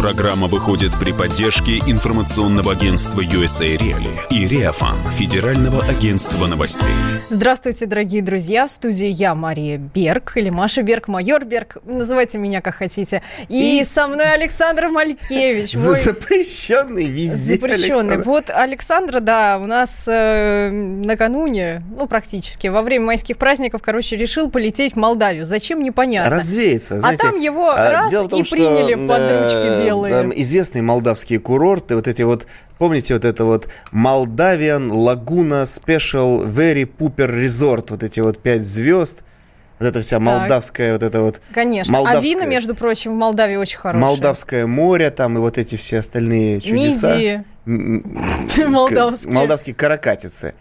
Программа выходит при поддержке информационного агентства USA Reali и Реафан, Федерального агентства новостей. Здравствуйте, дорогие друзья. В студии я, Мария Берг, или Маша Берг, майор Берг. Называйте меня как хотите. И, и... со мной Александр Малькевич. Мой... Запрещенный везде, Запрещенный. Александр. Вот Александра, да, у нас э, накануне, ну, практически, во время майских праздников, короче, решил полететь в Молдавию. Зачем, непонятно. Развеется. Знаете, а там его а, раз том, и приняли что, под ручки белые белые. Там известные молдавские курорты, вот эти вот, помните, вот это вот Молдавиан Лагуна Special Very Pooper Resort, вот эти вот пять звезд. Вот эта вся молдавская, так. вот это вот... Конечно. А молдавская, а вина, между прочим, в Молдавии очень хорошее. Молдавское море там и вот эти все остальные чудеса. Мизи. Молдавские. Молдавские каракатицы.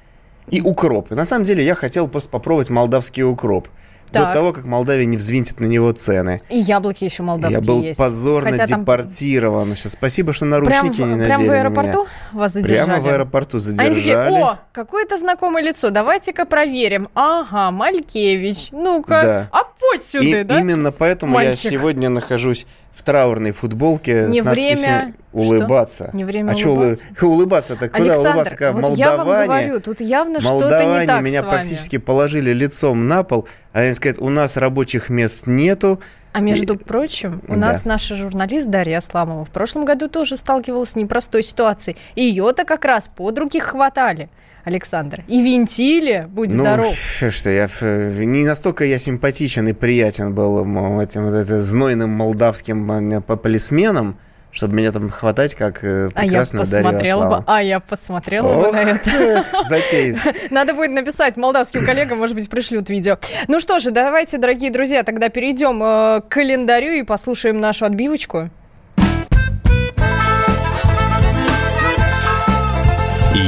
И укроп. На самом деле я хотел просто попробовать молдавский укроп. Так. До того, как Молдавия не взвинтит на него цены. И яблоки еще молдавские Я был есть. позорно Хотя депортирован. Там... Сейчас спасибо, что наручники прям, не надели Прямо в аэропорту вас задержали? Прямо в аэропорту задержали. Они такие, о, какое-то знакомое лицо, давайте-ка проверим. Ага, Малькевич, ну-ка, да. а подь сюда, И, да? Именно поэтому Мальчик. я сегодня нахожусь в траурной футболке не с надписью время... «Улыбаться». Что? Не время а улыбаться. Что улыбаться-то? Куда Александр, улыбаться? Когда вот молдаване, я вам говорю, тут явно что-то не так меня с вами. практически положили лицом на пол, а они сказать, у нас рабочих мест нету. А между и... прочим, у да. нас наша журналист Дарья Асламова в прошлом году тоже сталкивалась с непростой ситуацией. Ее-то как раз под руки хватали. Александр. И винтили, будь ну, здоров. Что я не настолько я симпатичен и приятен был этим вот, это, знойным молдавским полисменом, чтобы меня там хватать, как э, а я посмотрела бы, А я посмотрела бы на это. Затей. Надо будет написать молдавским коллегам, может быть, пришлют видео. Ну что же, давайте, дорогие друзья, тогда перейдем э, к календарю и послушаем нашу отбивочку.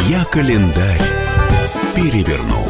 Я календарь переверну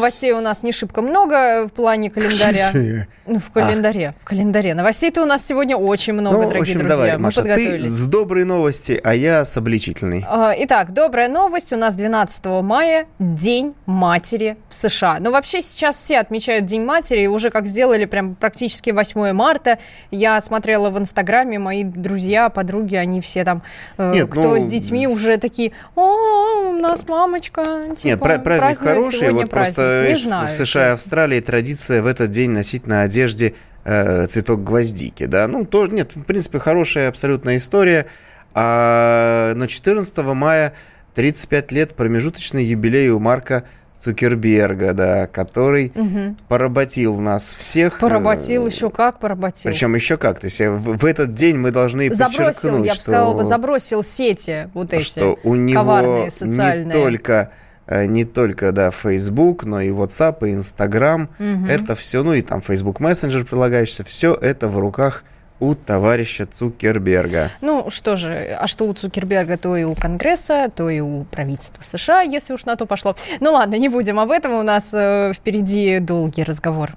новостей у нас не шибко много в плане календаря. Ну, в календаре. В календаре. Новостей-то у нас сегодня очень много, ну, дорогие общем, друзья. Давай, Мы Маша, подготовились. Ты с доброй новости, а я с обличительной. А, итак, добрая новость. У нас 12 мая День матери в США. Но вообще сейчас все отмечают День матери. Уже как сделали прям практически 8 марта. Я смотрела в Инстаграме, мои друзья, подруги, они все там, э, Нет, кто ну... с детьми, уже такие, о, у нас мамочка, типа, Нет, праздник хороший, вот просто не знаю, в США и Австралии традиция в этот день носить на одежде э, цветок гвоздики, да, ну, тоже, нет, в принципе, хорошая абсолютная история, а на 14 мая 35 лет промежуточный юбилей у Марка Цукерберга, да, который угу. поработил нас всех. Поработил еще как поработил. Причем еще как. То есть э, в, в этот день мы должны забросил, я бы сказала, забросил сети вот эти что у него коварные социальные. не только Э, не только, да, Facebook, но и WhatsApp, и Instagram. Угу. Это все, ну и там Facebook Messenger прилагающийся, все это в руках у товарища Цукерберга. Ну что же, а что у Цукерберга, то и у Конгресса, то и у правительства США, если уж на то пошло. Ну ладно, не будем об этом, у нас э, впереди долгий разговор.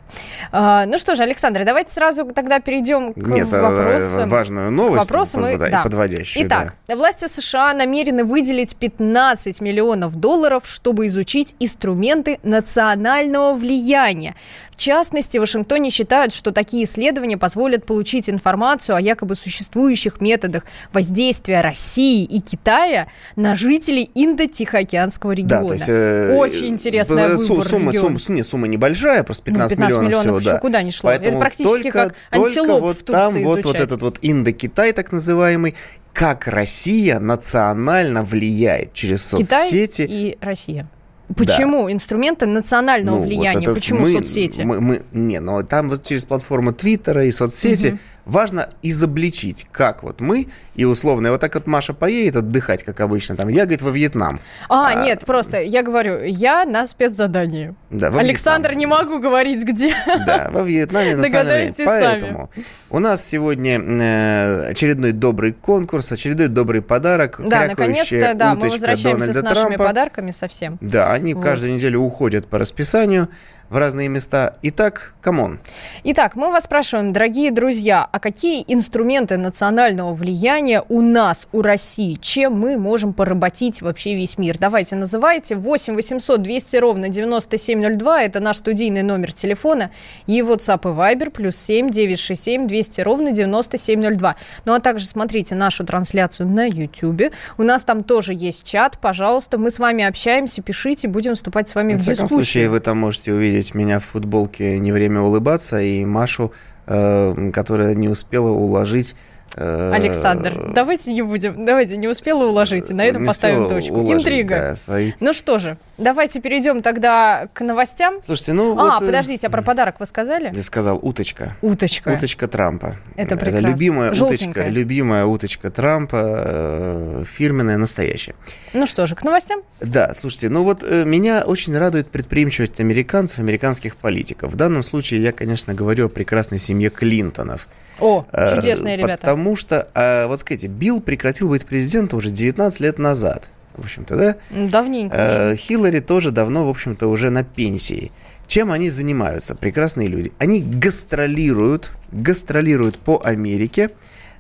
А, ну что же, Александр, давайте сразу тогда перейдем к Нет, э, вопросам. важную новость, к вопросам и, да. подводящую. Итак, да. власти США намерены выделить 15 миллионов долларов, чтобы изучить инструменты национального влияния. В частности, в Вашингтоне считают, что такие исследования позволят получить информацию о якобы существующих методах воздействия России и Китая на жителей Индо-Тихоокеанского региона. Да, то есть, э, Очень интересная э, выбор сумма, сумма, сумма, сумма небольшая, просто 15, ну, 15 миллионов, миллионов всего, да. куда не шло. Поэтому Это практически только, как антилоп вот в Турции там вот, вот этот вот Индокитай так называемый, как Россия национально влияет через соцсети. Китай и Россия. Почему? Да. Инструменты национального ну, влияния. Вот Почему мы, соцсети? Мы, мы, не, но там вот через платформу Твиттера и соцсети угу важно изобличить, как вот мы, и условно, вот так вот Маша поедет отдыхать, как обычно, там, я, говорит, во Вьетнам. А, а нет, просто, я говорю, я на спецзадании. Да, Александр, Вьетнам. не могу говорить, где. Да, во Вьетнаме национальный Поэтому сами. у нас сегодня э, очередной добрый конкурс, очередной добрый подарок. Да, наконец-то, да, мы возвращаемся Дональда с нашими Трампа. подарками совсем. Да, они вот. каждую неделю уходят по расписанию. В разные места. Итак, come on. Итак, мы вас спрашиваем, дорогие друзья, а какие инструменты национального влияния у нас, у России? Чем мы можем поработить вообще весь мир? Давайте называйте. 8 800 200 ровно 9702. Это наш студийный номер телефона. И WhatsApp и Viber плюс 7 967 200 ровно 9702. Ну а также смотрите нашу трансляцию на YouTube. У нас там тоже есть чат. Пожалуйста, мы с вами общаемся, пишите, будем вступать с вами в дискуссию. В всяком случае, вы там можете увидеть увидеть меня в футболке «Не время улыбаться» и Машу, э, которая не успела уложить Александр, давайте не будем, давайте не успела уложить, на этом поставим точку. Уложить, Интрига. Да, свои... Ну что же, давайте перейдем тогда к новостям. Слушайте, ну А, вот, э, подождите, а про подарок вы сказали? Я сказал уточка. Уточка. Уточка Трампа. Это прекрасно. Это любимая уточка, любимая уточка Трампа, э, фирменная, настоящая. Ну что же, к новостям? Да, слушайте, ну вот меня очень радует предприимчивость американцев, американских политиков. В данном случае я, конечно, говорю о прекрасной семье Клинтонов. О, э, чудесные ребята. Потому что, э, вот скажите, Билл прекратил быть президентом уже 19 лет назад. В общем-то, да? Давненько. Э, Хиллари тоже давно, в общем-то, уже на пенсии. Чем они занимаются, прекрасные люди? Они гастролируют, гастролируют по Америке,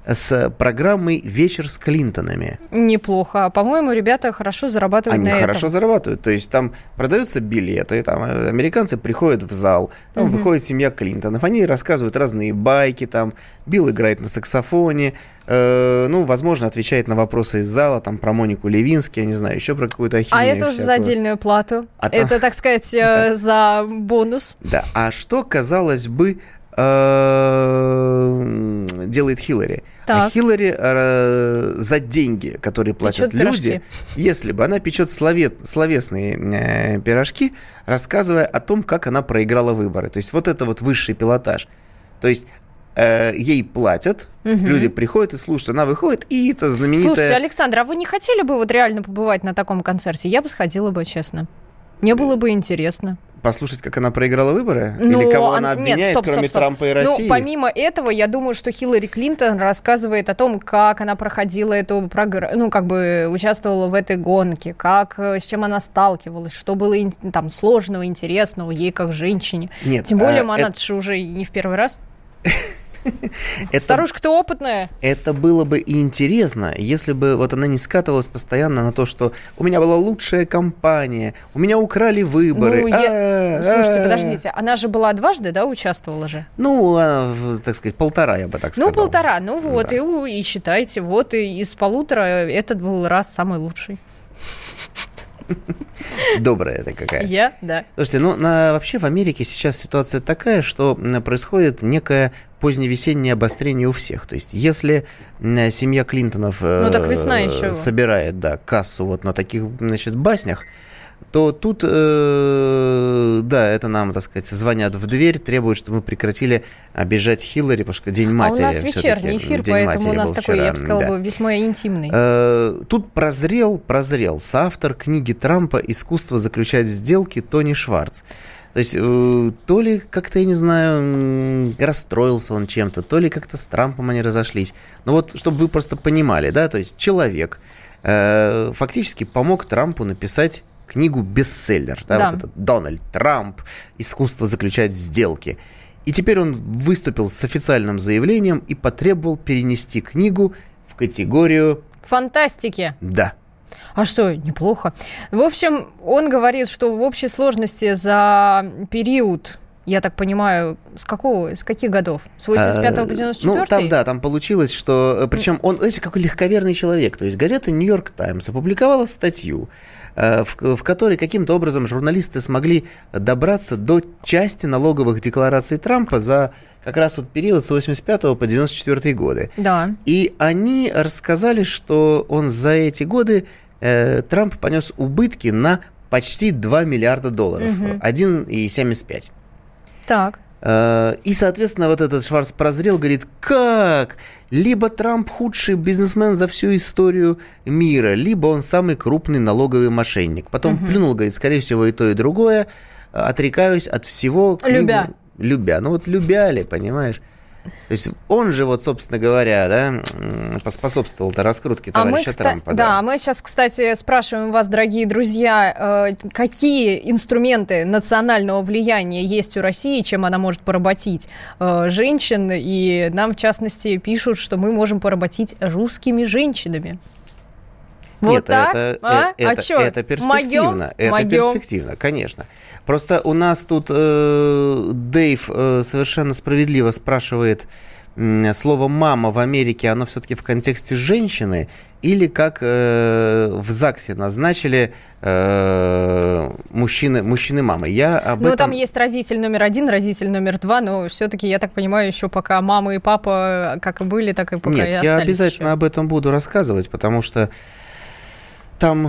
с программой «Вечер с Клинтонами». Неплохо. По-моему, ребята хорошо зарабатывают Они на хорошо этом. зарабатывают. То есть там продаются билеты, там э, американцы приходят в зал, там угу. выходит семья Клинтонов, они рассказывают разные байки, там Билл играет на саксофоне, э, ну, возможно, отвечает на вопросы из зала, там про Монику Левински, я не знаю, еще про какую-то ахинею. А это уже за отдельную плату. А это, там... так сказать, э, за бонус. Да, а что, казалось бы, Э, делает Хиллари. А так. А Хиллари э, за деньги, которые платят печет люди, пирожки. если бы она печет слове, словесные э, пирожки, рассказывая о том, как она проиграла выборы. То есть вот это вот высший пилотаж. То есть э, ей платят, угу. люди приходят и слушают, она выходит, и это знаменитая... Слушайте, Александр, а вы не хотели бы вот реально побывать на таком концерте? Я бы сходила бы, честно. Мне было бы интересно послушать, как она проиграла выборы? Но... Или кого она обвиняет, Нет, стоп, кроме стоп, стоп. Трампа и ну, России? Ну, помимо этого, я думаю, что Хиллари Клинтон рассказывает о том, как она проходила эту программу, ну, как бы участвовала в этой гонке, как, э, с чем она сталкивалась, что было там сложного, интересного ей как женщине. Нет, Тем более, а, она это... же уже не в первый раз. Это, Старушка-то опытная. Это было бы и интересно, если бы вот она не скатывалась постоянно на то, что у меня была лучшая компания, у меня украли выборы. Ну, я... Слушайте, подождите, она же была дважды, да, участвовала же? Ну, так сказать, полтора, я бы так сказал. Ну, полтора, ну вот, да. и, и считайте, вот и из полутора этот был раз самый лучший. Добрая это какая. Я, да. Слушайте, ну на, вообще в Америке сейчас ситуация такая, что происходит некое поздневесеннее обострение у всех. То есть если семья Клинтонов ну, так весна э, еще. собирает да, кассу вот на таких значит, баснях, то тут, э, да, это нам, так сказать, звонят в дверь, требуют, чтобы мы прекратили обижать Хиллари, потому что День матери. А у нас вечерний эфир, День поэтому у нас такой, вчера. я бы сказала, да. весьма интимный. Э, тут прозрел, прозрел соавтор книги Трампа «Искусство заключать сделки» Тони Шварц. То есть, э, то ли как-то, я не знаю, расстроился он чем-то, то ли как-то с Трампом они разошлись. Но вот, чтобы вы просто понимали, да, то есть человек э, фактически помог Трампу написать книгу-бестселлер. Да, да. Вот этот Дональд Трамп «Искусство заключать сделки». И теперь он выступил с официальным заявлением и потребовал перенести книгу в категорию... Фантастики. Да. А что, неплохо. В общем, он говорит, что в общей сложности за период я так понимаю, с какого, с каких годов? С 85 по 94 Ну, там, да, там получилось, что... Э, Причем он, знаете, какой легковерный человек. То есть газета «Нью-Йорк Таймс» опубликовала статью, в, в которой каким-то образом журналисты смогли добраться до части налоговых деклараций Трампа за как раз вот период с 85 по 94 годы. Да. И они рассказали, что он за эти годы э, Трамп понес убытки на почти 2 миллиарда долларов. Угу. 1,75. Так. Э, и, соответственно, вот этот Шварц прозрел, говорит, как? Либо Трамп худший бизнесмен за всю историю мира, либо он самый крупный налоговый мошенник. Потом угу. плюнул, говорит, скорее всего, и то, и другое. Отрекаюсь от всего. Любя. Любя. Ну вот любя ли, понимаешь? То есть он же, вот, собственно говоря, да, поспособствовал раскрутке товарища а мы, Трампа. Да. да, мы сейчас, кстати, спрашиваем вас, дорогие друзья, э, какие инструменты национального влияния есть у России, чем она может поработить э, женщин, и нам, в частности, пишут, что мы можем поработить русскими женщинами. Вот Нет, так? это, а? это, а что? это перспективно. Могем? Это Могем. перспективно, конечно. Просто у нас тут э, Дэйв э, совершенно справедливо спрашивает, э, слово «мама» в Америке, оно все-таки в контексте женщины или как э, в ЗАГСе назначили э, мужчины, мужчины мамы. Я об ну, этом... там есть родитель номер один, родитель номер два, но все-таки, я так понимаю, еще пока мама и папа как и были, так и пока Нет, и я остались обязательно еще. об этом буду рассказывать, потому что там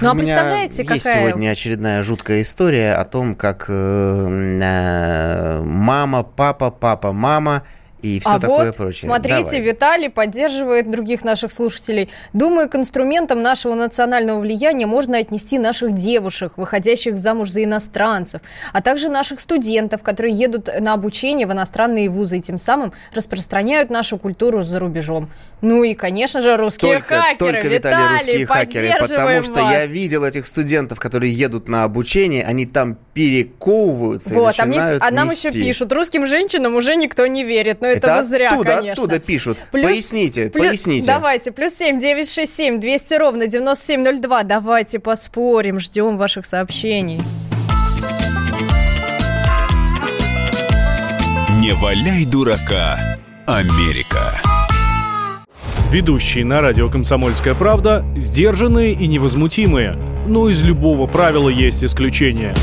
Ну, а у меня представляете, есть какая- сегодня очередная жуткая история о том, как э, э, мама, папа, папа, мама и все а такое вот, прочее. смотрите, Давай. Виталий поддерживает других наших слушателей. Думаю, к инструментам нашего национального влияния можно отнести наших девушек, выходящих замуж за иностранцев, а также наших студентов, которые едут на обучение в иностранные вузы и тем самым распространяют нашу культуру за рубежом. Ну и, конечно же, русские только, хакеры. только Виталий, русские хакеры, потому поддерживаем что вас. я видел этих студентов, которые едут на обучение, они там перековываются Вот, и а, мне- начинают а нам нести. еще пишут, русским женщинам уже никто не верит. Но это, вы зря, оттуда, конечно. оттуда пишут. Плюс- поясните, Плюс- поясните. Давайте, плюс семь, девять, шесть, семь, двести ровно, девяносто семь, ноль два. Давайте поспорим, ждем ваших сообщений. Не валяй дурака, Америка. Ведущие на радио «Комсомольская правда» сдержанные и невозмутимые. Но из любого правила есть исключение.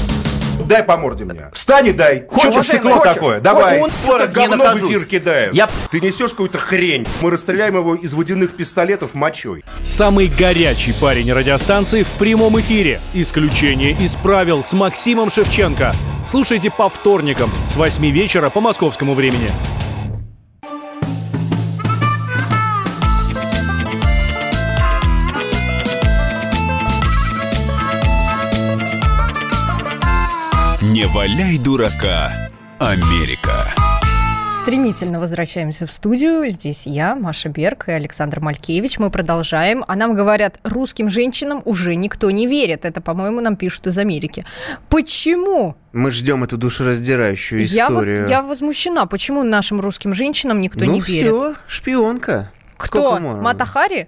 Дай по морде мне. Встань и дай. Хочешь стекло такое? Давай. Что-то говно в эфир кидает. Я- Ты несешь какую-то хрень. Мы расстреляем его из водяных пистолетов мочой. Самый горячий парень радиостанции в прямом эфире. Исключение из правил с Максимом Шевченко. Слушайте по вторникам с 8 вечера по московскому времени. Не валяй дурака, Америка. Стремительно возвращаемся в студию. Здесь я, Маша Берг и Александр Малькевич. Мы продолжаем. А нам говорят, русским женщинам уже никто не верит. Это, по-моему, нам пишут из Америки. Почему? Мы ждем эту душераздирающую Я, вот, историю. я возмущена. Почему нашим русским женщинам никто ну не верит? все, шпионка. Кто? Матахари?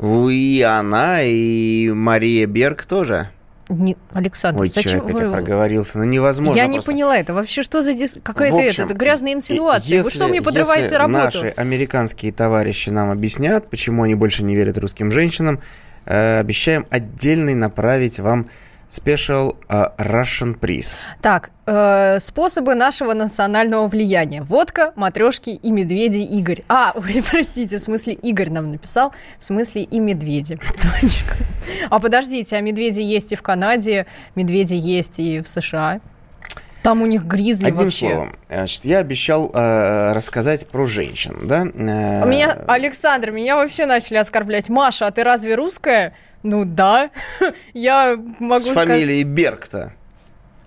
И она, и Мария Берг тоже. Не- Александр, Ой, зачем опять вы... проговорился. Ну, невозможно Я не просто. поняла это. Вообще, что за дис- какая-то общем, это, грязная инсинуация? Вы что если- мне подрываете если работу? наши американские товарищи нам объяснят, почему они больше не верят русским женщинам, э, обещаем отдельный направить вам спешл э, Russian приз. Так, э, способы нашего национального влияния. Водка, матрешки и медведи Игорь. А, ой, простите, в смысле Игорь нам написал, в смысле и медведи. Точка. А подождите, а медведи есть и в Канаде, медведи есть и в США. Там у них гризли Одним вообще. словом, значит, я обещал э, рассказать про женщин, да? Э, Меня, Александр, меня вообще начали оскорблять. Маша, а ты разве русская? Ну да. Я могу с сказать... фамилией Берг-то.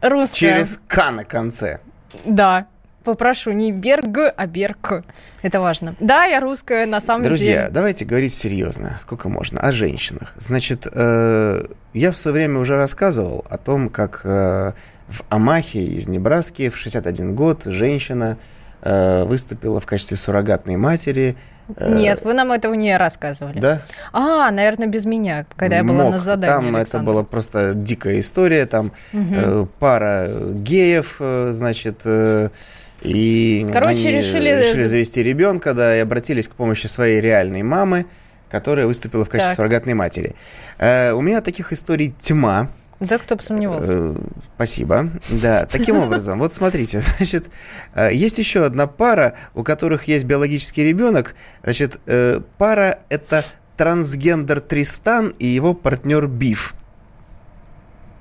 Русская. Через К на конце. Да. Попрошу, не Берг, а Берг. Это важно. Да, я русская, на самом Друзья, деле. давайте говорить серьезно, сколько можно, о женщинах. Значит, э, я в свое время уже рассказывал о том, как э, в Амахе из Небраски в 61 год женщина э, выступила в качестве суррогатной матери. Э, Нет, вы нам этого не рассказывали. Да? А, наверное, без меня, когда я была Мог. на задании. Там это Александр. была просто дикая история. Там э, пара геев, э, значит, э, и Короче, они решили- решили завести ребенка, да, и обратились к помощи своей реальной мамы, которая выступила в качестве Так. суррогатной матери. Э, у меня таких историй тьма. Да кто бы сомневался. Э, Спасибо. Да, таким образом, вот смотрите, значит, э, есть еще одна пара, у которых есть биологический ребенок. Значит, э, пара это трансгендер Тристан и его партнер Биф.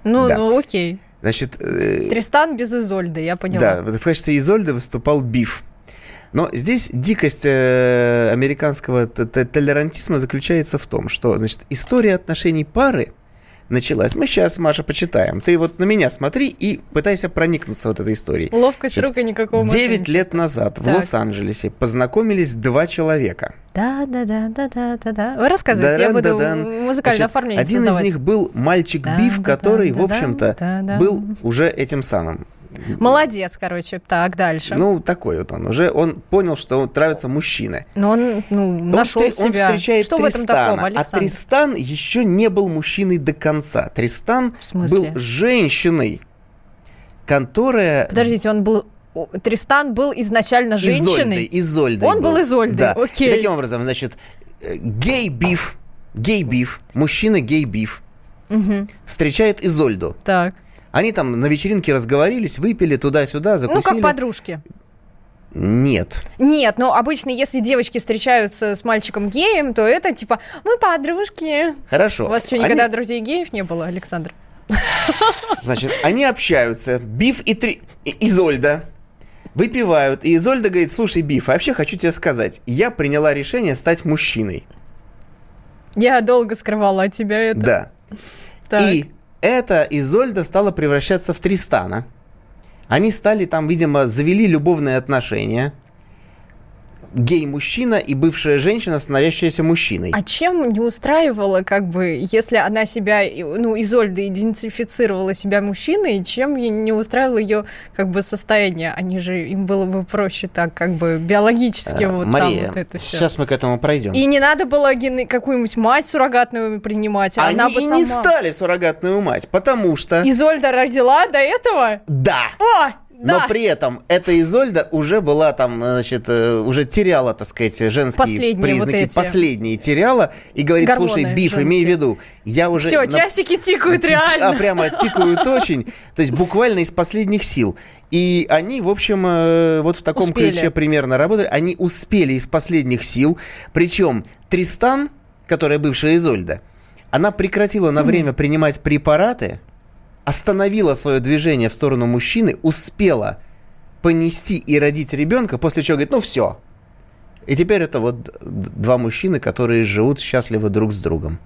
Ну, да. ну, окей. Значит, э, Тристан без Изольды, я поняла. да, в качестве Изольды выступал Биф. Но здесь дикость американского толерантизма заключается в том, что, значит, история отношений пары началась. Мы сейчас, Маша, почитаем. Ты вот на меня смотри и пытайся проникнуться вот этой историей. Ловкость Значит, рук и никакого Девять лет назад в Так. Лос-Анджелесе познакомились два человека. Да, да, да, да, да, да, да. Вы рассказывайте, я буду музыкальное Значит, оформление Один создавать. из них был мальчик Биф, который, в общем-то, был уже этим самым. Молодец, короче. Так, дальше. Ну, такой вот он. Уже он понял, что он нравятся мужчины. Но он ну, Он нашел Он себя. встречает Что в этом Тристана, такого, а Александр? Тристан еще не был мужчиной до конца. Тристан был женщиной, которая... Подождите, он был... Тристан был изначально женщиной? Изольдой, Изольдой Он был Изольдой, Да. окей. И таким образом, значит, э, гей-биф, гей-биф, мужчина гей-биф встречает Изольду. Так. Они там на вечеринке разговорились, выпили туда-сюда, Ну, закусили. как подружки. Нет. Нет, но обычно, если девочки встречаются с мальчиком геем, то это типа мы подружки. Хорошо. У вас что, Они- никогда друзей геев не было, Александр? Значит, они общаются. Биф и, три... Изольда выпивают. И Изольда говорит, слушай, Биф, вообще хочу тебе сказать, я приняла решение стать мужчиной. Я долго скрывала от тебя это. Да. Так. И эта Изольда стала превращаться в Тристана. Они стали там, видимо, завели любовные отношения. Гей-мужчина и бывшая женщина, становящаяся мужчиной. А чем не устраивала, как бы, если она себя, ну, Изольда идентифицировала себя мужчиной, чем не устраивало ее, как бы, состояние? Они же, им было бы проще так, как бы, биологически Э, вот Мария, там вот это все. сейчас мы к этому пройдем. И не надо было гены- какую-нибудь мать суррогатную принимать, а Они она бы и сама... не стали суррогатную мать, потому что... Изольда родила до этого? Да! О, Но при этом эта Изольда уже была там, значит, э, уже теряла, так сказать, женские Последние вот признаки, эти. последние теряла, и говорит, Гормоны слушай, Биф, имей в женские. виду, я уже... Все, на- часики тикают Ти- реально. А, прямо тикают очень. То есть буквально из последних сил. И они, в общем, э, вот в таком Успели. ключе примерно работали. Они успели из последних сил. Причем Тристан, которая бывшая Изольда, она прекратила на время принимать препараты, остановила свое движение в сторону мужчины, успела понести и родить ребенка, после чего говорит, ну все. И теперь это вот два мужчины, которые живут счастливо друг с другом.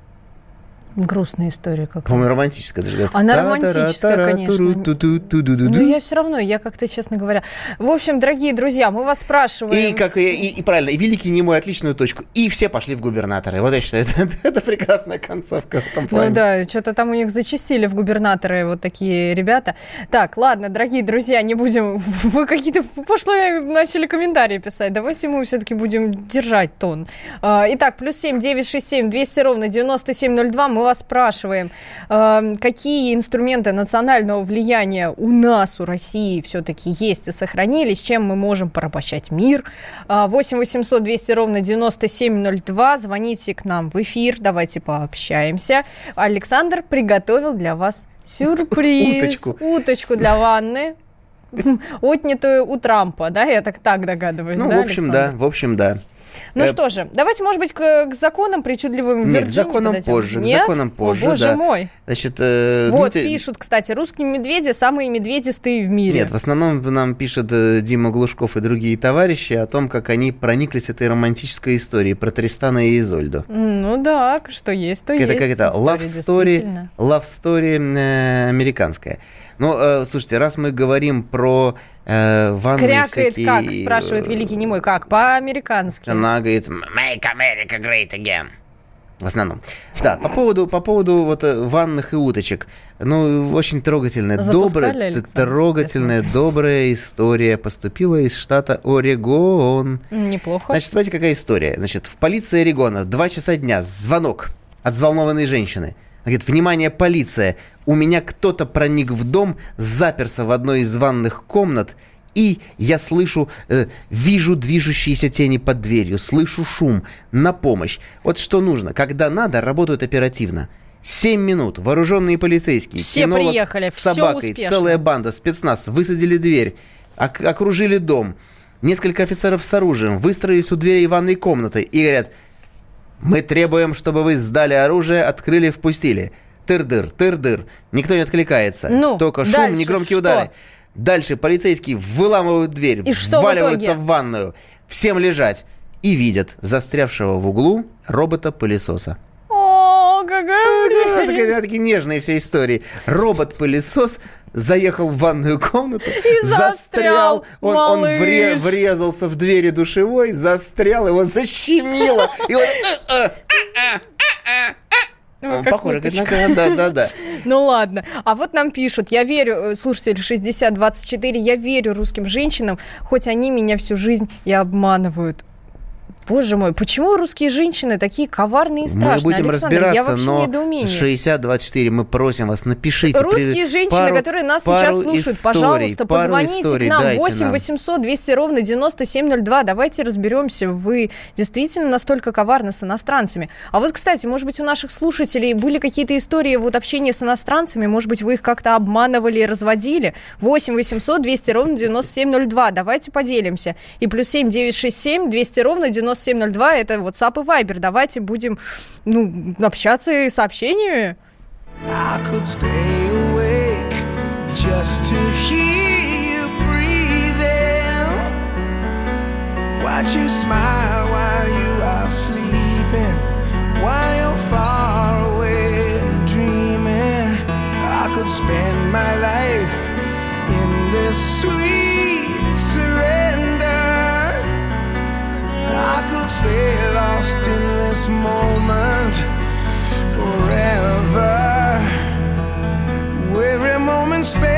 Грустная история какая. По-моему, романтическая даже. Она романтическая, конечно. туру-ту-ту-ту-ду-ду-ду. Ну, я все равно, я как-то, честно говоря. В общем, дорогие друзья, мы вас спрашиваем. И, как, и, и- и правильно, и великий немой отличную точку. И все пошли в губернаторы. Вот я считаю, это, это прекрасная концовка в этом плане. Ну да, что-то там у них зачастили в губернаторы вот такие ребята. Так, ладно, дорогие друзья, не будем... Вы какие-то пошлые начали комментарии писать. Давайте мы все-таки будем держать тон. А, Итак, плюс семь девять шесть семь двести ровно девяносто семь ноль два. Мы вас спрашиваем, а, какие инструменты национального влияния у нас, у России все-таки есть и сохранились, чем мы можем порабощать мир. А, 8 800 200 ровно 9702. Звоните к нам в эфир, давайте пообщаемся. Александр приготовил для вас сюрприз. Уточку. Уточку для ванны. Отнятую у Трампа, да? Я так, так догадываюсь, Ну, да, в общем, Александр? да, в общем, да. Ну Э, что же, давайте, может быть, к, к законам причудливым Нет, к законам подойдем. позже, к Нет? законам позже, О, боже да. мой. Значит, э, Вот, Дмитрий- пишут, кстати, русские медведи самые медведистые в мире. Нет, в основном нам пишет э, Дима Глушков и другие товарищи о том, как они прониклись этой романтической историей про Тристана и Изольду. Ну да, что есть, то это есть. как это, love story, love story э, американская. Ну, э, слушайте, раз мы говорим про э, ванны Крякает всякие, как, спрашивает великий немой, как? По-американски. Она говорит, make America great again. В основном. Да, по поводу, по поводу вот э, ванных и уточек. Ну, очень трогательная, добрая, трогательная, добрая история поступила из штата Орегон. Неплохо. Значит, смотрите, какая история. Значит, в полиции Орегона в 2 часа дня звонок от взволнованной женщины. Она говорит, внимание, полиция, у меня кто-то проник в дом, заперся в одной из ванных комнат, и я слышу, э, вижу движущиеся тени под дверью, слышу шум, на помощь. Вот что нужно, когда надо, работают оперативно. Семь минут, вооруженные полицейские, Все кинолог приехали, с собакой, целая банда, спецназ, высадили дверь, ок- окружили дом. Несколько офицеров с оружием выстроились у дверей ванной комнаты и говорят, мы требуем, чтобы вы сдали оружие, открыли, впустили. Тыр-дыр, тыр-дыр. Никто не откликается. Ну, Только шум, дальше негромкие что? удары. Дальше полицейские выламывают дверь, И что в вваливаются итоге? в ванную. Всем лежать. И видят застрявшего в углу робота-пылесоса. О, какая Ну, такие, такие нежные все истории. Робот-пылесос заехал в ванную комнату, И застрял, Он, он вре- врезался в двери душевой, застрял, его защемило. И он... «Э, э, Ну, как Похоже, как- да, да, да. Ну ладно. А вот нам пишут, я верю, э, слушатель 6024, я верю русским женщинам, хоть они меня всю жизнь и обманывают. Боже мой, почему русские женщины такие коварные и страшные? Мы будем Александр, я разбираться, вообще но недоумение. 60-24 мы просим вас, напишите. Русские при- женщины, пару- которые нас сейчас слушают, историй, пожалуйста, позвоните историй к нам дайте 8 нам. 800 200 ровно 9702. Давайте разберемся, вы действительно настолько коварны с иностранцами. А вот, кстати, может быть, у наших слушателей были какие-то истории вот общения с иностранцами, может быть, вы их как-то обманывали и разводили. 8 800 200 ровно 9702. Давайте поделимся. И плюс 7 967 200 ровно 9702. Это WhatsApp и Viber. Давайте будем ну, общаться и сообщениями. Watch you smile while you are sleeping, while you're far away and dreaming. I could spend my life in this sweet could stay lost in this moment forever. Every moment spent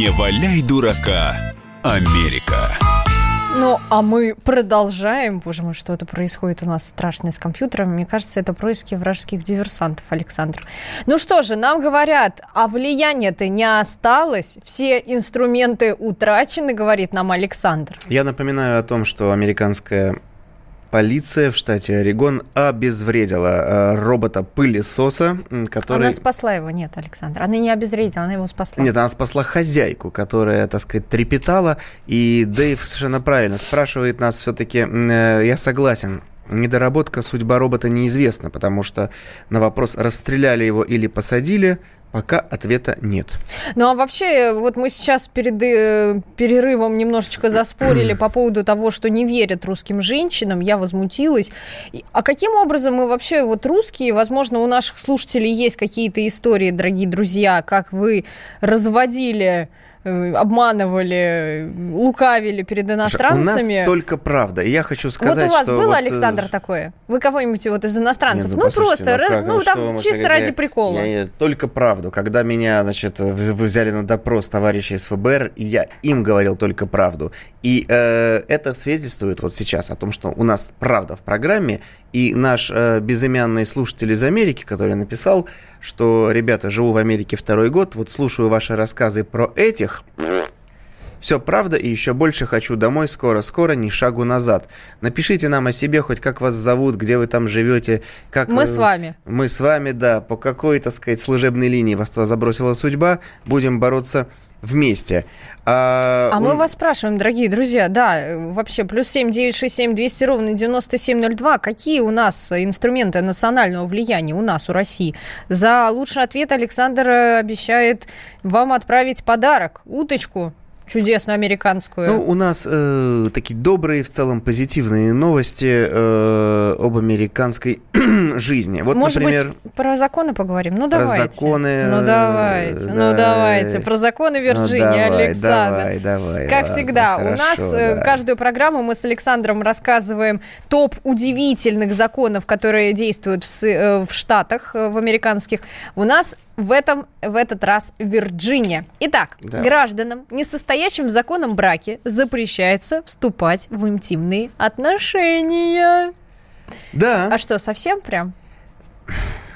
Не валяй дурака, Америка. Ну, а мы продолжаем. Боже мой, что это происходит у нас страшное с компьютером. Мне кажется, это происки вражеских диверсантов, Александр. Ну что же, нам говорят, а влияния-то не осталось. Все инструменты утрачены, говорит нам Александр. Я напоминаю о том, что американская полиция в штате Орегон обезвредила э, робота-пылесоса, который... Она спасла его. Нет, Александр. Она не обезвредила, она его спасла. Нет, она спасла хозяйку, которая, так сказать, трепетала. И Дэйв совершенно правильно спрашивает нас все-таки, я согласен, недоработка, судьба робота неизвестна, потому что на вопрос, расстреляли его или посадили, Пока ответа нет. Ну а вообще, вот мы сейчас перед э, перерывом немножечко заспорили по поводу того, что не верят русским женщинам. Я возмутилась. А каким образом мы вообще, вот русские, возможно, у наших слушателей есть какие-то истории, дорогие друзья, как вы разводили, обманывали, лукавили перед У иностранцами. нас только правда. И я хочу Вот сказать, у вас что было, вот, э, Александр, такое? Вы кого-нибудь вот из иностранцев? Нет, ну, послушайте, просто, ра- как, ну, что там чисто ради говорить? прикола. Я, я только правду. Когда меня, значит, вы вы взяли на допрос товарища из ФБР, и я им говорил только правду. И э, это свидетельствует вот сейчас о том, что у нас правда в программе, и наш э, безымянный слушатель из Америки, который написал, что, ребята, живу в Америке второй год, вот слушаю ваши рассказы про этих, все правда и еще больше хочу домой скоро-скоро, ни шагу назад. Напишите нам о себе, хоть как вас зовут, где вы там живете. Как Мы э, с вами. Мы с вами, да. По какой, так сказать, служебной линии вас туда забросила судьба. Будем бороться вместе. А, А у- мы вас спрашиваем, дорогие друзья, да, вообще, плюс семь девять шесть семь двести ровно девяносто семь ноль два. Какие у нас инструменты национального влияния, у нас, у России? За лучший ответ Александр э, обещает вам отправить подарок, уточку чудесную американскую. Ну, у нас э, такие добрые, в целом позитивные новости э, об американской жизни. Вот, Может например, быть, про законы поговорим? Ну, про давайте. законы, Ну, э, давайте, ну, да. давайте. Про законы ну, Вирджинии, давай, Александр. Давай, давай. Как ладно, всегда, у нас хорошо, э, да. каждую программу мы с Александром рассказываем топ удивительных законов, которые действуют в, э, в Штатах, э, в американских. У нас в, этом, в этот раз Вирджиния. Итак, Да. гражданам, не состоящим в законном браке, запрещается вступать в интимные отношения. Да. А что, совсем прям?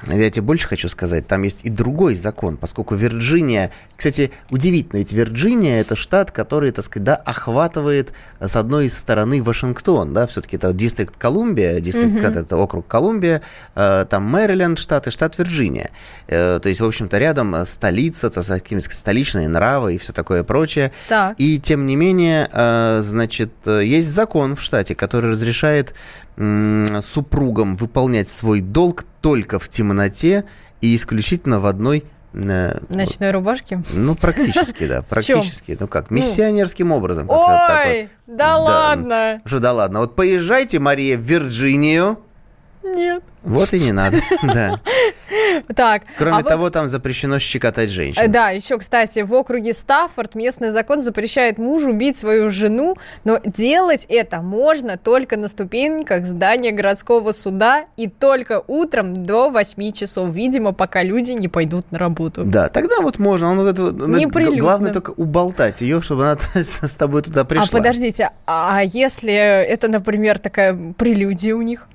Я тебе больше хочу сказать, там есть и другой закон, поскольку Вирджиния... Кстати, удивительно, ведь Вирджиния – это штат, который, так сказать, да, охватывает э, с одной стороны Вашингтон, да, все-таки это дистрикт Колумбия, дистрикт, Мгм. это округ Колумбия, э, там Мэриленд штат и штат Вирджиния. Э, то есть, в общем-то, рядом э, столица, то есть, какие-то столичные нравы и все такое прочее. Так. И тем не менее, э, значит, э, есть закон в штате, который разрешает супругам выполнять свой долг только в темноте и исключительно в одной э, Ночной рубашки? ну, практически, да, практически. Ну как, миссионерским образом. Ой, да ладно. Что да ладно, вот поезжайте, Мария, в Вирджинию, Нет. вот и не надо, да. Так, Кроме а вот- того, там запрещено щекотать женщин. Да, еще, кстати, в округе Стаффорд местный закон запрещает мужу бить свою жену, но делать это можно только на ступеньках здания городского суда и только утром до 8 часов, видимо, пока люди не пойдут на работу. Да, тогда вот можно. Он вот это, вот, ну, Неприлюдно. главное только уболтать ее, чтобы она с тобой туда пришла. А подождите, а если это, например, такая прелюдия у них?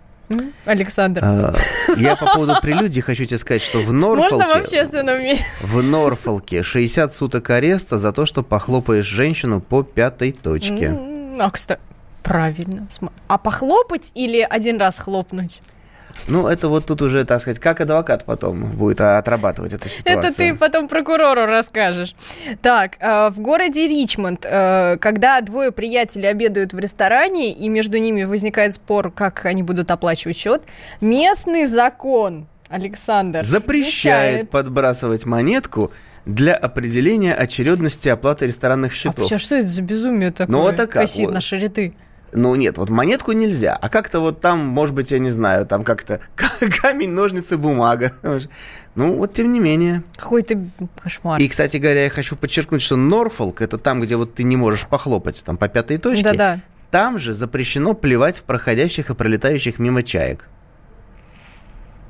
Александр. А, Я по поводу прелюдии хочу тебе сказать, что в Норфолке... Можно в общественном месте? В Норфолке 60 суток ареста за то, что похлопаешь женщину по пятой точке. А, кстати, правильно. А похлопать или один раз хлопнуть? Ну, это вот тут уже, так сказать, как адвокат потом будет а, отрабатывать эту ситуацию. Это ты потом прокурору расскажешь. Так, э, в городе Ричмонд, э, когда двое приятелей обедают в ресторане, и между ними возникает спор, как они будут оплачивать счет, местный закон, Александр, Запрещает подбрасывать монетку для определения очередности оплаты ресторанных А счетов. вообще, что это за безумие такое? Ну, это как Косит вот? на шариты. Ну нет, вот монетку нельзя, а как-то вот там, может быть, я не знаю, там как-то камень, ножницы, бумага. Ну вот тем не менее. Какой-то кошмар. И, кстати говоря, я хочу подчеркнуть, что Норфолк это там, где вот ты не можешь похлопать там по пятой точке. Да-да. Там же запрещено плевать в проходящих и пролетающих мимо чаек.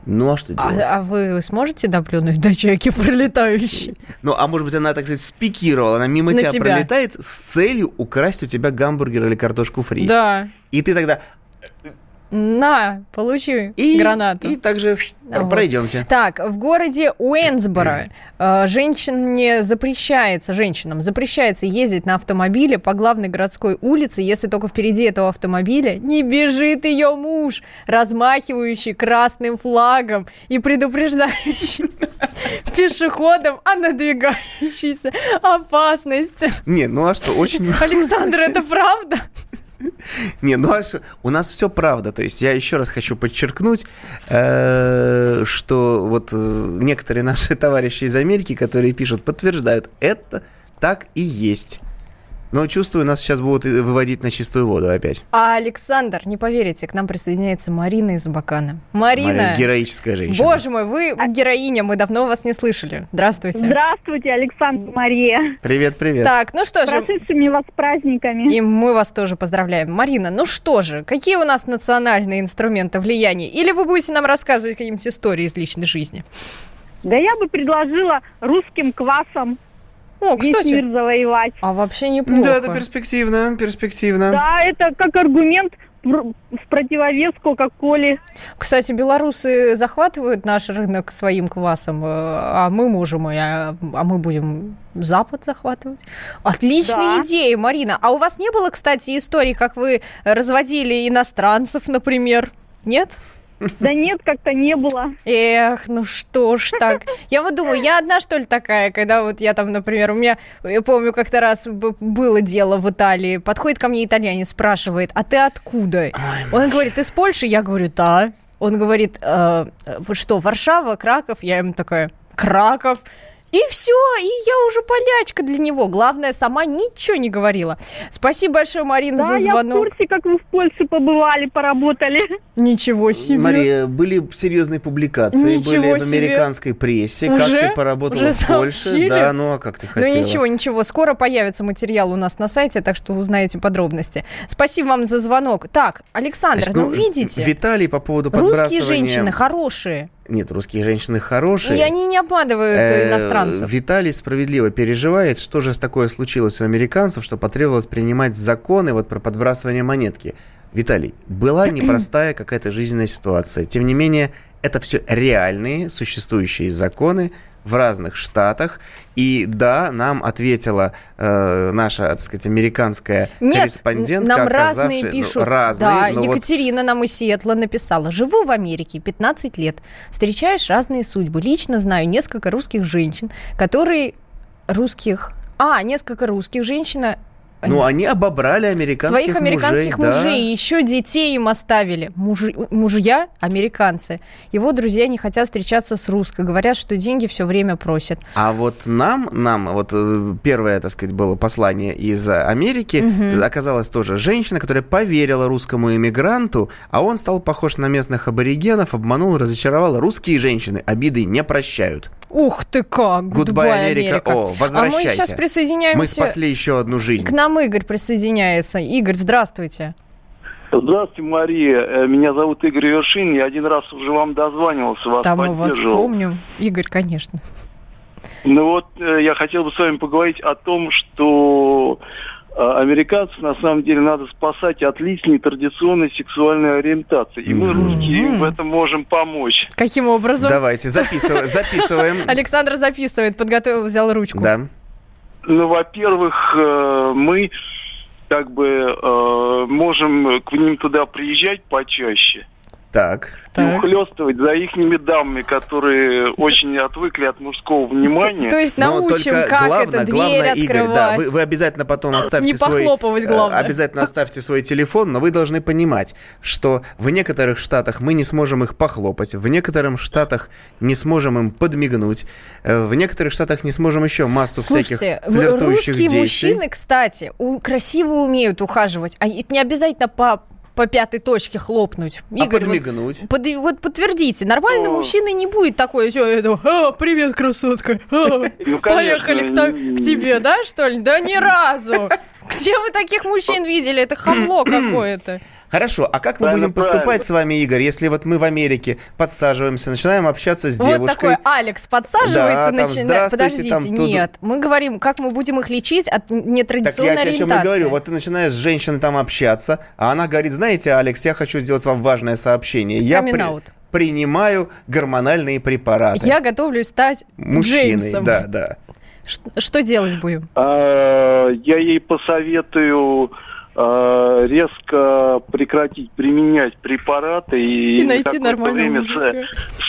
Ну а что делать? А, а вы сможете доплюнуть до чайки пролетающей? Ну а может быть она, так сказать, спикировала, она мимо На тебя, тебя. пролетает с целью украсть у тебя гамбургер или картошку фри. Да. И ты тогда На, получи И, гранату. и также вот. пройдемте. Так, в городе Уэнсборо э, женщине запрещается, женщинам запрещается ездить на автомобиле по главной городской улице, если только впереди этого автомобиля не бежит ее муж, размахивающий красным флагом и предупреждающий пешеходам о надвигающейся опасности. Не, ну а что, очень... Александр, это правда? Не, ну а? У нас все правда. То есть я еще раз хочу подчеркнуть, э, что вот э, некоторые наши товарищи из Америки, которые пишут, подтверждают, это так и есть. Но чувствую, нас сейчас будут выводить на чистую воду опять. А Александр, не поверите, к нам присоединяется Марина из Абакана. Марина, Мария, героическая женщина. боже мой, вы героиня, мы давно вас не слышали. Здравствуйте. Здравствуйте, Александр Мария. Привет, привет. Так, ну что С же, прошедшими вас праздниками. и мы вас тоже поздравляем. Марина, ну что же, какие у нас национальные инструменты влияния? Или вы будете нам рассказывать какие-нибудь истории из личной жизни? Да я бы предложила русским квасом О, весь кстати, мир завоевать. а вообще неплохо. Да, это перспективно, перспективно. Да, это как аргумент в противовес Кока-Коле. Кстати, белорусы захватывают наш рынок своим квасом, э, а мы можем, а, а мы будем Запад захватывать. Отличная Да. идея, Марина. А у вас не было, кстати, истории, как вы разводили иностранцев, например? Нет? Да нет, как-то не было. Эх, ну что ж так. Я вот думаю, я одна, что ли, такая, когда вот я там, например, у меня, я помню, как-то раз было дело в Италии, подходит ко мне итальянец, спрашивает, а ты откуда? Он говорит, из Польши? Я говорю, да. Он говорит, «Э, э, что, Варшава, Краков? Я ему такая, Краков. И все, и я уже полячка для него. Главное, сама ничего не говорила. Спасибо большое, Марина, Да, за я в звонок. курсе, как вы в Польше побывали, поработали. Ничего себе. Мария, были серьезные публикации, Ничего были в себе. американской прессе, Уже? как ты поработала Уже в Польше. Да, ну а как ты Ну хотела? ничего, ничего, скоро появится материал у нас на сайте, так что узнаете подробности. Спасибо вам за звонок. Так, Александр, Значит, ну, видите, Виталий по поводу русские подбрасывания... женщины хорошие, Нет, русские женщины хорошие. и они не обманывают Э, иностранцев. Виталий справедливо переживает, что же такое случилось у американцев, что потребовалось принимать законы вот про подбрасывание монетки. Виталий, была непростая какая-то жизненная ситуация. Тем не менее, это все реальные существующие законы в разных штатах. И да, нам ответила э, наша, так сказать, американская Нет, корреспондентка, нам разные ну, пишут. разные, да, но вот Екатерина нам из Сиэтла написала. Живу в Америке 15 лет. Встречаешь разные судьбы. Лично знаю несколько русских женщин, которые... Русских... А, несколько русских женщин... Ну, они обобрали американских Своих американских мужей, да. мужей, еще детей им оставили. Мужи- мужья американцы. Его друзья не хотят встречаться с русской. Говорят, что деньги все время просят. А вот нам, нам, вот э, первое, так сказать, было послание из Америки, оказалась тоже женщина, которая поверила русскому иммигранту, а он стал похож на местных аборигенов, обманул, разочаровал. Русские женщины обиды не прощают. Ух ты как! Goodbye, Америка. Америка. О, а мы возвращайся. сейчас присоединяемся... Мы спасли еще одну жизнь. К нам Игорь присоединяется. Игорь, здравствуйте. Здравствуйте, Мария. Э, Меня зовут Игорь Вершин. Я один раз уже вам дозванивался, вас Там мы вас помним. Игорь, конечно. Ну вот, э, я хотел бы с вами поговорить о том, что американцев на самом деле надо спасать от личной традиционной сексуальной ориентации. И мы, русские, в этом можем помочь. Каким образом? Давайте, записываем. записываем. Александр записывает, подготовил, взял ручку. Да. Ну, во-первых, э, мы как бы э, можем к ним туда приезжать почаще. Так. и ухлестывать за ихними дамами, которые очень отвыкли от мужского внимания. То есть Но научим, только как главное, это дверь главное, открывать. Игорь, да, вы, вы обязательно потом оставьте Не свой... похлопывать, э, главное. Обязательно оставьте свой телефон, но вы должны понимать, что в некоторых штатах мы не сможем их похлопать, в некоторых штатах не сможем им подмигнуть, э, в некоторых штатах не сможем еще массу Слушайте, всяких флиртующих русские действий. мужчины, кстати, у- красиво умеют ухаживать. А это не обязательно по, по пятой точке хлопнуть. А Игорь, вот- подмигнуть? Под- вот подтвердите, нормальный О. мужчина не будет такой, всё, этого, «А, привет, красотка, а, Ну, поехали к, конечно, к тебе, да, что ли? Да ни разу. Где вы таких мужчин видели? Это хамло какое-то. Хорошо, а как мы Правильно, будем поступать правильно. с вами, Игорь, если вот мы в Америке подсаживаемся, начинаем общаться с Вот девушкой? такой Алекс подсаживается, Да, начинает. Подождите, там, туду. нет. Мы говорим, как мы будем их лечить от Так нетрадиционной я тебе о чем ориентации. говорю. Вот ты начинаешь с женщиной там общаться, а она говорит, знаете, Алекс, я хочу сделать вам важное сообщение. Я при- принимаю гормональные препараты. Я готовлюсь стать Мужчиной, Джеймсом. да, да. Ш- Что делать будем? А, Я ей посоветую резко прекратить применять препараты и, И найти нормального время мужика.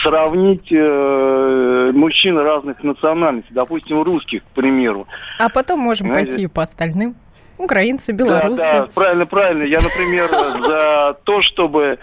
сравнить э, мужчин разных национальностей, допустим, русских, к примеру. А потом можем Знаете- пойти по остальным. Украинцы, Да, белорусы. да, правильно, правильно. Я, например, за то, чтобы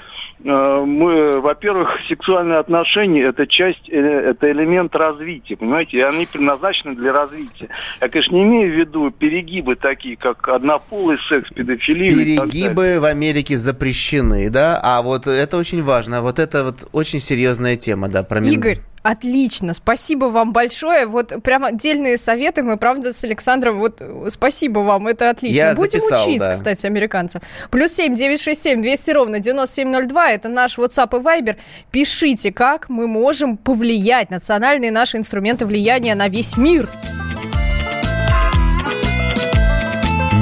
э, мы, во-первых, сексуальные отношения это часть, э, это элемент развития, понимаете, и они предназначены для развития. Я, конечно, не имею в виду перегибы такие, как однополый секс, педофилия. Перегибы в Америке запрещены, да? А вот это очень важно. Вот это вот очень серьезная тема, да, про Игорь, отлично, спасибо вам большое. Вот прям отдельные советы мы, правда, с Александром, вот спасибо вам, это отлично. Я Будем записал, учить, да. кстати, американцев. Плюс семь девять шесть семь двести ровно девяносто семь ноль два, это наш WhatsApp и Viber. Пишите, как мы можем повлиять, национальные наши инструменты влияния на весь мир.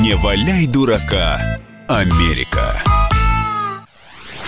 Не валяй дурака, Америка.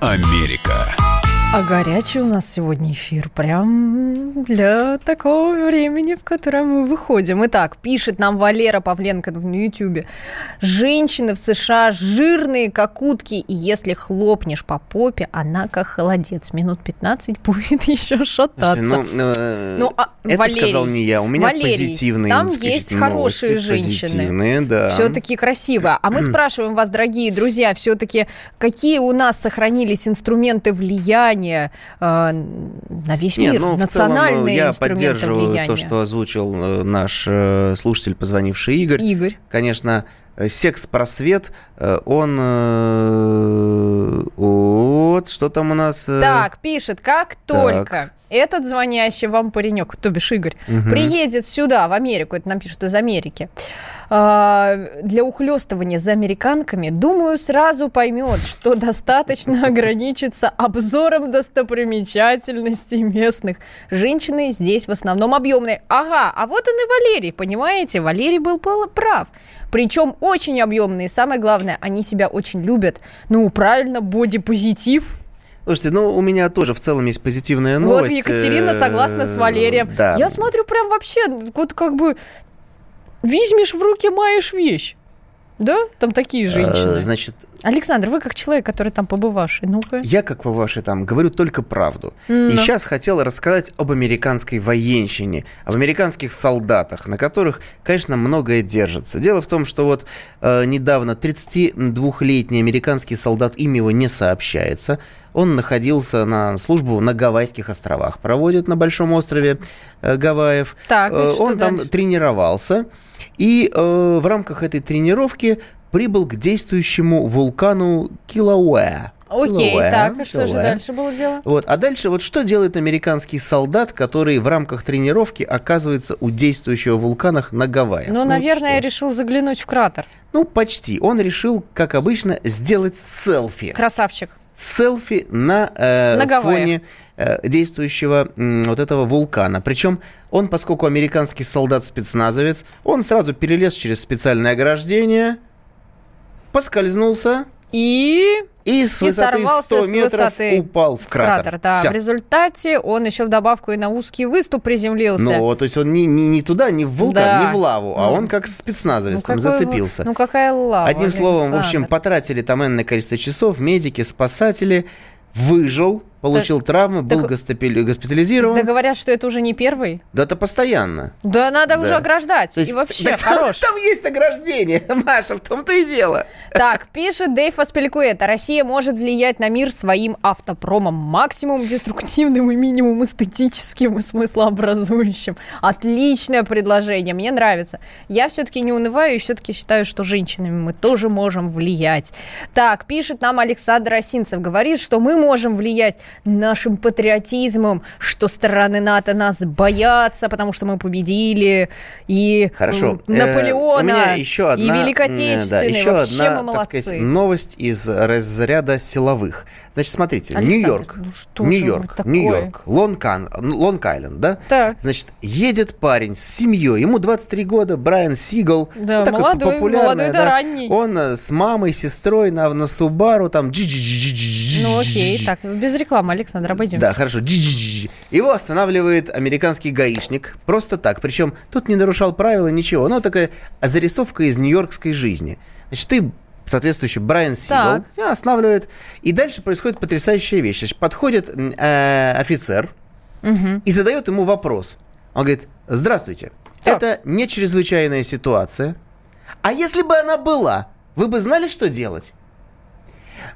Америка. А горячий у нас сегодня эфир, прям для такого времени, в котором мы выходим. Итак, пишет нам Валера Павленко на Ютьюбе. Женщины в США жирные, как утки, и если хлопнешь по попе, она как холодец. Минут 15 будет еще шататься. Слушай, ну, э, Ну, а, это Валерий, сказал не я. У меня Валерий, позитивные там есть хорошие новости, женщины. позитивные, да. Все-таки красиво. А мы спрашиваем вас, дорогие друзья, все-таки какие у нас сохранились инструменты влияния э, на весь Нет, мир, ну, национальные целом, я инструменты поддерживаю влияния? то, что озвучил э, наш э, слушатель, позвонивший Игорь. Игорь. Конечно, э, секс-просвет, э, он... э, Вот, что там у нас... э, Так, пишет, как только этот звонящий вам паренек, то бишь Игорь, приедет сюда, в Америку, это нам пишут из Америки, а, для ухлестывания за американками, думаю, сразу поймет, что достаточно ограничиться обзором достопримечательностей местных. Женщины здесь в основном объемные. Ага, а вот он и Валерий, понимаете? Валерий был прав. Причем очень объемные. Самое главное, они себя очень любят. Ну, правильно, бодипозитив. Слушайте, ну, у меня тоже в целом есть позитивная новость. Вот Екатерина э, согласна с Валерием. Да. Я смотрю, прям вообще, вот как бы возьмешь в руки, маешь вещь. Да? Там такие Э, женщины. Значит, Александр, вы как человек, который там побывавший, ну-ка. я, как вы ваши там, говорю только правду. Ну. И сейчас хотел рассказать об американской военщине, об американских солдатах, на которых, конечно, многое держится. Дело в том, что вот э, недавно 32-летний американский солдат, имя его не сообщается, он находился на службу на Гавайских островах, проводит на Большом острове э, Гавайев. Так, и Э, он там дальше? тренировался, и э, в рамках этой тренировки прибыл к действующему вулкану Килауэ. Окей, Килауэ, так, и что же Килауэ. дальше было дело? Вот. А дальше вот что делает американский солдат, который в рамках тренировки оказывается у действующего вулкана на Гавайях? Ну, наверное, что? решил заглянуть в кратер. Ну, почти. Он решил, как обычно, сделать селфи. Красавчик. Селфи на, э, На Гавайях. фоне э, действующего м, вот этого вулкана. Причем он, поскольку американский солдат-спецназовец, он сразу перелез через специальное ограждение, поскользнулся И и с И высоты сорвался 100 с метров высоты упал в в кратер. кратер, да. В результате он еще в добавку и на узкий выступ приземлился. Ну, то есть он не, не, не туда, не в вулкан, Да. не в лаву, а Ну. он как спецназовец там какой вы- зацепился. Ну, какая лава, Одним словом, в общем, Александр. потратили там энное количество часов, медики, спасатели, выжил, получил травмы, был так- госпитали- госпитализирован. Да говорят, что это уже не первый. Да это постоянно. Да надо Да. уже ограждать. То есть- И вообще Так там, хорош. там есть ограждение, Маша, в том-то и дело. Так, пишет Дэйв Аспелькуэта. Россия может влиять на мир своим автопромом. Максимум деструктивным и минимум эстетическим и смыслообразующим. Отличное предложение, мне нравится. Я все-таки не унываю и все-таки считаю, что женщинами мы тоже можем влиять. Так, пишет нам Александр Осинцев. Говорит, что мы можем влиять нашим патриотизмом, что страны НАТО нас боятся, потому что мы победили. И Хорошо. Наполеона. Э, еще одна, и Великой да, Отечественной. еще Вообще одна, мы молодцы. сказать, новость из разряда силовых. Значит, смотрите, Нью-Йорк, ну Нью-Йорк? Нью-Йорк, Лонг-Айленд, да? Так. Значит, едет парень с семьей, ему 23 года, Брайан Сигал. Да, ну, такой молодой, популярный, молодой да ранний. Он э, с мамой, сестрой на, на Субару, там... джи-джи-джи-джи-джи-джи. Ну окей, так, без рекламы, Александр, обойдем. Да, хорошо. Джи-джи-джи. Его останавливает американский гаишник. Просто так. Причем тут не нарушал правила, ничего. Ну, такая зарисовка из нью-йоркской жизни. Значит, ты соответствующий Брайан Сигал Так. тебя останавливает. И дальше происходит потрясающая вещь. Значит, подходит э, офицер и задает ему вопрос. Он говорит, здравствуйте, Так. это не чрезвычайная ситуация. А если бы она была, вы бы знали, что делать?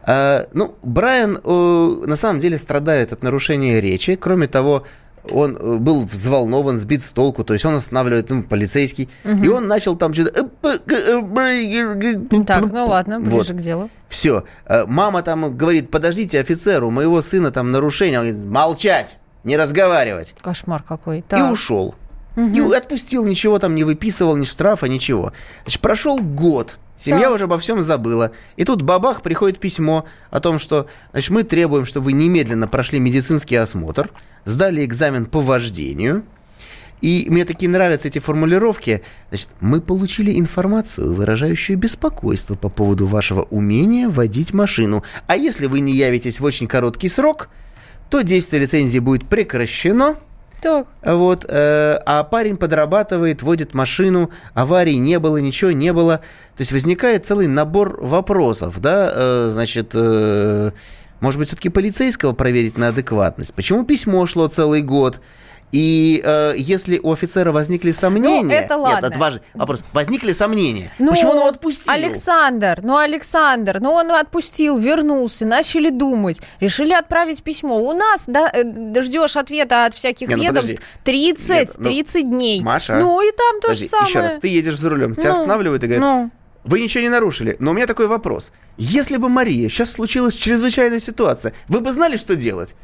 Э, ну, Брайан э, на самом деле страдает от нарушения речи. Кроме того, он э, был взволнован, сбит с толку, то есть он останавливает ему полицейский, и он начал там что-то... Так, ну ладно, ближе Вот. к делу. Все. Мама там говорит, подождите, офицер, у моего сына там нарушение. Он говорит, молчать, не разговаривать. Кошмар какой. И Так. ушел. И отпустил, ничего там не выписывал, ни штрафа, ничего. Значит, прошел год. Семья Так. уже обо всем забыла. И тут бабах приходит письмо о том, что значит, мы требуем, чтобы вы немедленно прошли медицинский осмотр, сдали экзамен по вождению. И мне такие нравятся эти формулировки. Значит, мы получили информацию, выражающую беспокойство по поводу вашего умения водить машину. А если вы не явитесь в очень короткий срок, то действие лицензии будет прекращено. Так. Вот, э, а парень подрабатывает, водит машину, аварий не было, ничего не было. То есть возникает целый набор вопросов, да, э, значит, э, может быть, все-таки полицейского проверить на адекватность. Почему письмо шло целый год? И э, если у офицера возникли сомнения... Ну, это ладно. Нет, это важный вопрос. Возникли сомнения. Ну, Почему он его отпустил? Александр, ну, Александр, ну, он отпустил, вернулся, начали думать, решили отправить письмо. У нас, да, э, ждешь ответа от всяких Не, ну, ведомств подожди. 30, Нет, ну, 30 дней. Маша, Ну, и там то Подожди, же самое. еще раз, ты едешь за рулем, тебя Ну, останавливают и говорят, ну. Вы ничего не нарушили, но у меня такой вопрос. Если бы, Мария, сейчас случилась чрезвычайная ситуация, вы бы знали, что делать?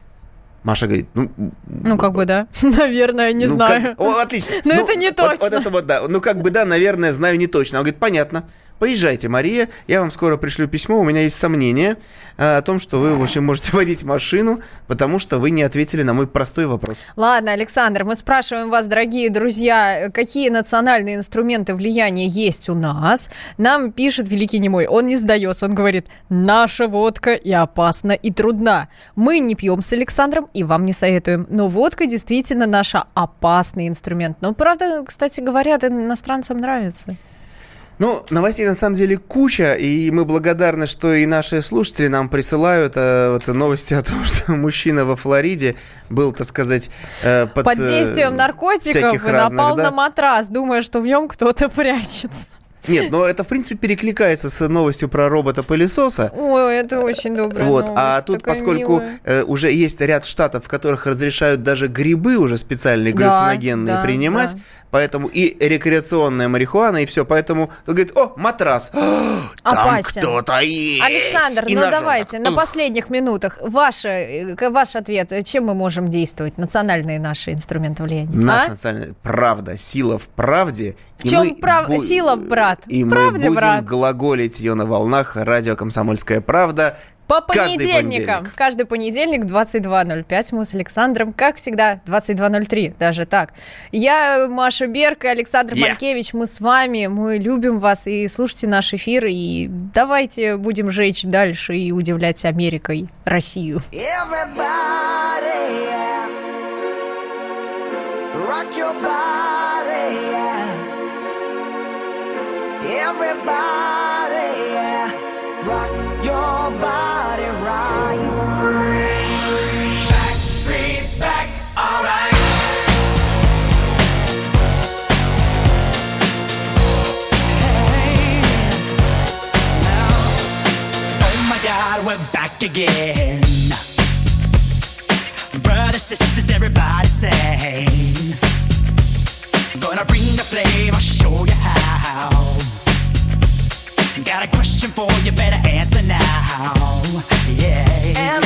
Маша говорит, ну... Ну, как бы да. Наверное, не ну, знаю. как- О, отлично. Но Ну, это не вот- Вот, точно. это вот, да. Ну, как бы да, наверное, знаю не точно. Он говорит, понятно. Поезжайте, Мария, я вам скоро пришлю письмо, у меня есть сомнения э, о том, что вы вообще можете водить машину, потому что вы не ответили на мой простой вопрос. Ладно, Александр, мы спрашиваем вас, дорогие друзья, какие национальные инструменты влияния есть у нас. Нам пишет Великий Немой, он не сдается, он говорит, наша водка и опасна, и трудна. Мы не пьем с Александром и вам не советуем, но водка действительно наш опасный инструмент. Но, правда, кстати говоря, иностранцам нравится. Ну, новостей на самом деле куча, и мы благодарны, что и наши слушатели нам присылают э, вот, новости о том, что мужчина во Флориде был, так сказать, э, под, Под э, действием наркотиков и разных, напал да. на матрас, думая, что в нем кто-то прячется. Нет, но это, в принципе, перекликается с новостью про робота-пылесоса. Ой, это очень добрая Вот, новость, а тут, поскольку милая. э, уже есть ряд штатов, в которых разрешают даже грибы уже специальные Да, галлюциногенные да, принимать, да. поэтому и рекреационная марихуана, и все, поэтому он говорит, о, матрас, там Опасен. кто-то есть. Александр, И ну нажал давайте, на последних минутах, ваш, э, ваш ответ, чем мы можем действовать, национальные наши инструменты влияния? Наша а? национальная правда, сила в правде. В и чем мы прав- бу- сила, брат? И В мы будем брат? глаголить ее на волнах радио «Комсомольская правда». По каждый понедельникам. понедельник. Каждый понедельник 22.05 мы с Александром, как всегда, 22.03, даже так. Я Маша Берг и Александр Я. Малькевич, мы с вами, мы любим вас и слушайте наш эфир, и давайте будем жечь дальше и удивлять Америкой Россию. Everybody, yeah. rock your body, Everybody, rock your body right. Back, alright. Oh my God, we're back again. Brothers, sisters, everybody sing. Gonna bring the flame, I'll show you how. Got a question for you, better answer now. Yeah.